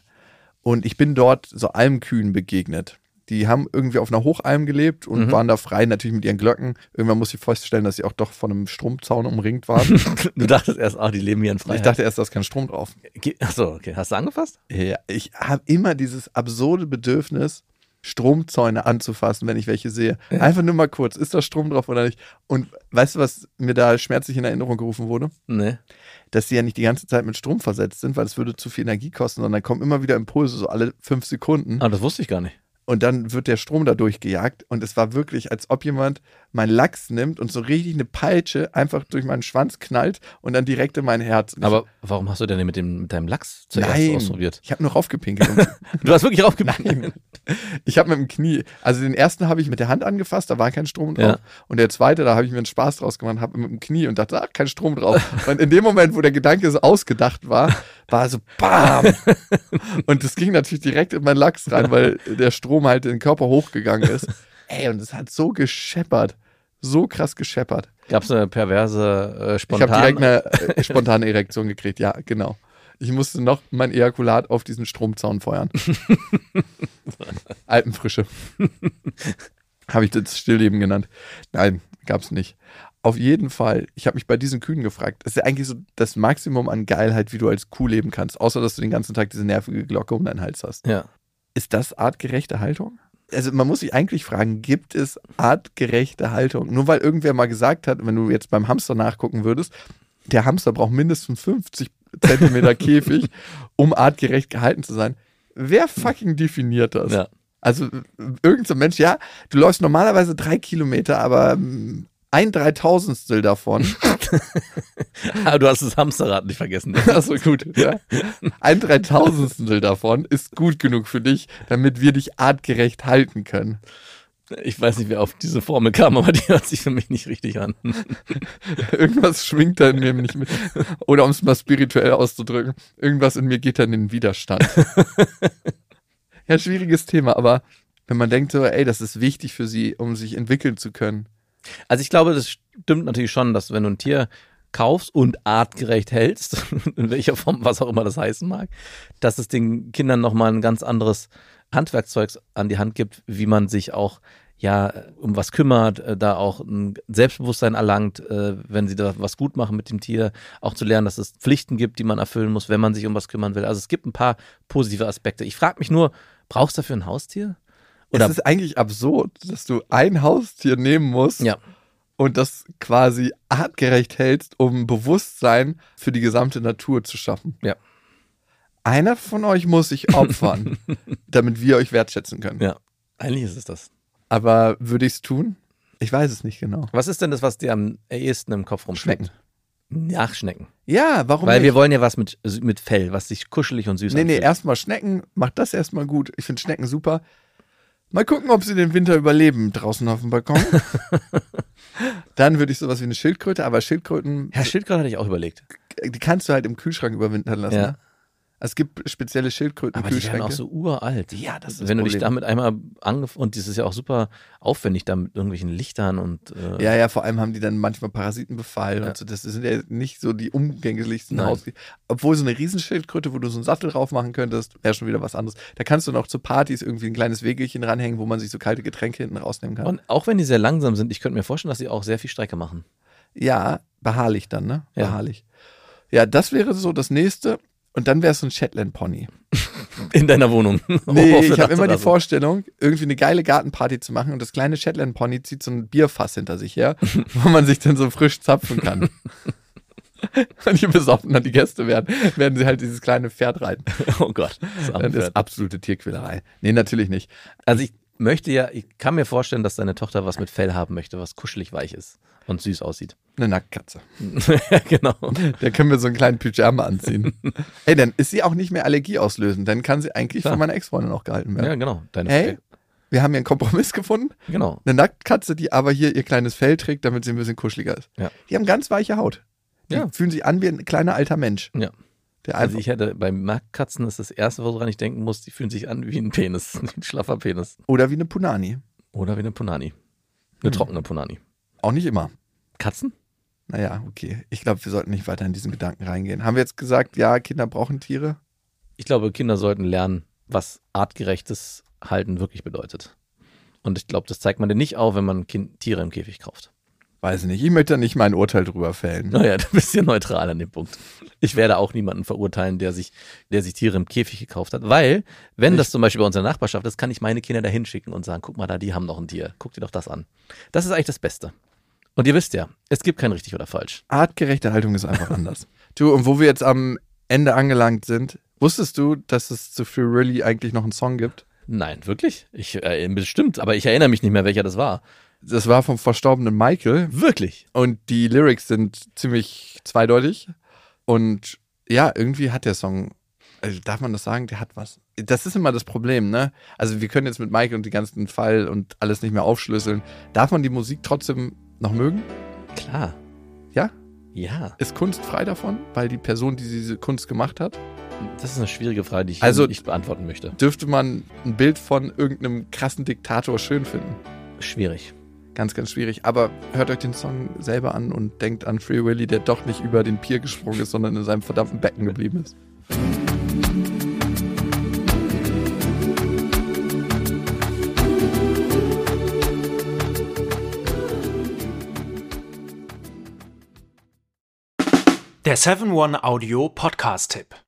Und ich bin dort so Almkühen begegnet. Die haben irgendwie auf einer Hochalm gelebt und Mhm. waren da frei, natürlich mit ihren Glöcken. Irgendwann muss ich feststellen, dass sie auch doch von einem Stromzaun umringt waren. Du dachtest erst, ah, die leben hier in ich Freiheit. dachte erst, da ist kein Strom drauf. Achso, okay. Hast du angefasst? Ja, ich habe immer dieses absurde Bedürfnis, Stromzäune anzufassen, wenn ich welche sehe. Einfach nur mal kurz, ist da Strom drauf oder nicht? Und weißt du, was mir da schmerzlich in Erinnerung gerufen wurde? Nee. Dass sie ja nicht die ganze Zeit mit Strom versetzt sind, weil es würde zu viel Energie kosten, sondern dann kommen immer wieder Impulse, so alle fünf Sekunden. Ah, das wusste ich gar nicht. Und dann wird der Strom da durchgejagt. Und es war wirklich, als ob jemand meinen Lachs nimmt und so richtig eine Peitsche einfach durch meinen Schwanz knallt und dann direkt in mein Herz. Aber warum hast du denn mit, dem, mit deinem Lachs zuerst Nein, ausprobiert? ich habe nur raufgepinkelt. Du hast wirklich aufgemacht. Ich habe mit dem Knie, also den ersten habe ich mit der Hand angefasst, da war kein Strom drauf. Ja. Und der zweite, da habe ich mir einen Spaß draus gemacht, habe mit dem Knie und dachte, ach, kein Strom drauf. Und in dem Moment, wo der Gedanke so ausgedacht war, war so BAM! Und das ging natürlich direkt in meinen Lachs rein, weil der Strom halt in den Körper hochgegangen ist. Ey, und es hat so gescheppert. So krass gescheppert. Gab es eine perverse äh, Ich spontan habe direkt eine äh, spontane Erektion gekriegt, ja, genau. Ich musste noch mein Ejakulat auf diesen Stromzaun feuern. Alpenfrische. habe ich das Stillleben genannt. Nein, gab's nicht. Auf jeden Fall, ich habe mich bei diesen Kühen gefragt, das ist ja eigentlich so das Maximum an Geilheit, wie du als Kuh leben kannst, außer dass du den ganzen Tag diese nervige Glocke um deinen Hals hast. Ja. Ist das artgerechte Haltung? Also man muss sich eigentlich fragen, gibt es artgerechte Haltung? Nur weil irgendwer mal gesagt hat, wenn du jetzt beim Hamster nachgucken würdest, der Hamster braucht mindestens 50 Zentimeter Käfig, um artgerecht gehalten zu sein. Wer fucking definiert das? ja. Also irgendein so Mensch, ja, du läufst normalerweise drei Kilometer, aber mm, ein Dreitausendstel davon, Aber du hast das Hamsterrad nicht vergessen. also gut, ja, ein Dreitausendstel davon ist gut genug für dich, damit wir dich artgerecht halten können. Ich weiß nicht, wer auf diese Formel kam, aber die hört sich für mich nicht richtig an. Irgendwas schwingt da in mir nicht mit. Oder um es mal spirituell auszudrücken, irgendwas in mir geht dann in den Widerstand. ja, schwieriges Thema, aber wenn man denkt so, ey, das ist wichtig für sie, um sich entwickeln zu können. Also ich glaube, das stimmt natürlich schon, dass wenn du ein Tier kaufst und artgerecht hältst, in welcher Form, was auch immer das heißen mag, dass es den Kindern nochmal ein ganz anderes Handwerkzeug an die Hand gibt, wie man sich auch ja um was kümmert, äh, da auch ein Selbstbewusstsein erlangt, äh, wenn sie da was gut machen mit dem Tier, auch zu lernen, dass es Pflichten gibt, die man erfüllen muss, wenn man sich um was kümmern will. Also es gibt ein paar positive Aspekte. Ich frage mich nur, brauchst du dafür ein Haustier? Oder es ist eigentlich absurd, dass du ein Haustier nehmen musst ja, und das quasi artgerecht hältst, um Bewusstsein für die gesamte Natur zu schaffen. Ja. Einer von euch muss sich opfern, damit wir euch wertschätzen können. ja, eigentlich ist es das. Aber würde ich es tun? Ich weiß es nicht genau. Was ist denn das, was dir am ehesten im Kopf rumschmeckt? Nachschnecken. Ja, warum Weil nicht? wir wollen ja was mit, mit Fell, was sich kuschelig und süß Nee, nee, anfühlt. erstmal Schnecken, macht das erstmal gut. Ich finde Schnecken super. Mal gucken, ob sie den Winter überleben draußen auf dem Balkon. Dann würde ich sowas wie eine Schildkröte, aber Schildkröten, Ja, Schildkröte hatte ich auch überlegt. die kannst du halt im Kühlschrank überwintern lassen. Ja. Es gibt spezielle Aber die werden auch so uralt. Ja, das ist das Wenn du dich damit einmal angef und das ist ja auch super aufwendig da mit irgendwelchen Lichtern und äh, Ja, ja, vor allem haben die dann manchmal Parasitenbefall Ja. und so. Das sind ja nicht so die umgänglichsten. Haus. Obwohl so eine Riesenschildkröte, wo du so einen Sattel drauf machen könntest, wäre schon wieder was anderes. Da kannst du noch zu Partys irgendwie ein kleines Wegelchen ranhängen, wo man sich so kalte Getränke hinten rausnehmen kann. Und auch wenn die sehr langsam sind, ich könnte mir vorstellen, dass sie auch sehr viel Strecke machen. ja, beharrlich dann, ne? Ja. Beharrlich. Ja, das wäre so das nächste. Und dann wäre es so ein Shetland Pony. In deiner Wohnung. Nee, ich habe immer die. Vorstellung, irgendwie eine geile Gartenparty zu machen und das kleine Shetland Pony zieht so ein Bierfass hinter sich her, wo man sich dann so frisch zapfen kann. Wenn die besoffen dann die Gäste werden, werden sie halt dieses kleine Pferd reiten. Oh Gott. Das ist absolute Tierquälerei. Nee, natürlich nicht. Also ich möchte ja, ich kann mir vorstellen, dass deine Tochter was mit Fell haben möchte, was kuschelig weich ist und süß aussieht. Eine Nacktkatze. ja, genau. Da können wir so einen kleinen Pyjama anziehen. Ey, dann ist sie auch nicht mehr allergieauslösend. Dann kann sie eigentlich Klar. von meiner Ex-Freundin auch gehalten Ja, werden. genau. Deine Hey, Fell. wir haben hier einen Kompromiss gefunden. Genau. Eine Nacktkatze, die aber hier ihr kleines Fell trägt, damit sie ein bisschen kuscheliger ist. Ja. Die haben ganz weiche Haut. Die Ja. fühlen sich an wie ein kleiner alter Mensch. Ja. Also ich hätte bei Marktkatzen ist das erste, woran ich denken muss, die fühlen sich an wie ein Penis, wie ein schlaffer Penis. oder wie eine Punani. Oder wie eine Punani. Eine Hm. trockene Punani. Auch nicht immer. Katzen? Naja, okay. Ich glaube, wir sollten nicht weiter in diesen Gedanken reingehen. Haben wir jetzt gesagt, ja, Kinder brauchen Tiere? Ich glaube, Kinder sollten lernen, was artgerechtes Halten wirklich bedeutet. Und ich glaube, das zeigt man dir nicht auf, wenn man kind Tiere im Käfig kauft. Weiß nicht. Ich möchte da nicht mein Urteil drüber fällen. Naja, du bist ja neutral an dem Punkt. Ich werde auch niemanden verurteilen, der sich, der sich Tiere im Käfig gekauft hat. Weil, wenn das zum Beispiel bei uns in der Nachbarschaft ist, kann ich meine Kinder da hinschicken und sagen, guck mal da, die haben noch ein Tier. Guck dir doch das an. Das ist eigentlich das Beste. Und ihr wisst ja, es gibt kein richtig oder falsch. Artgerechte Haltung ist einfach anders. Du, und wo wir jetzt am Ende angelangt sind, wusstest du, dass es zu Free Willy eigentlich noch einen Song gibt? Nein, wirklich? Ich, äh, bestimmt, aber ich erinnere mich nicht mehr, welcher das war. Das war vom verstorbenen Michael Wirklich? und die Lyrics sind ziemlich zweideutig. Und ja, irgendwie hat der Song, also darf man das sagen, der hat was. Das ist immer das Problem, ne? Also wir können jetzt mit Michael und die ganzen Fall und alles nicht mehr aufschlüsseln. Darf man die Musik trotzdem noch mögen? Klar. Ja? Ja. Ist Kunst frei davon, weil die Person, die diese Kunst gemacht hat, Das ist eine schwierige Frage, die ich Also- nicht beantworten möchte. dürfte man ein Bild von irgendeinem krassen Diktator schön finden. Schwierig. Ganz, ganz schwierig. Aber hört euch den Song selber an und denkt an Free Willy, der doch nicht über den Pier gesprungen ist, sondern in seinem verdammten Becken geblieben ist. Der 7-One-Audio-Podcast-Tipp.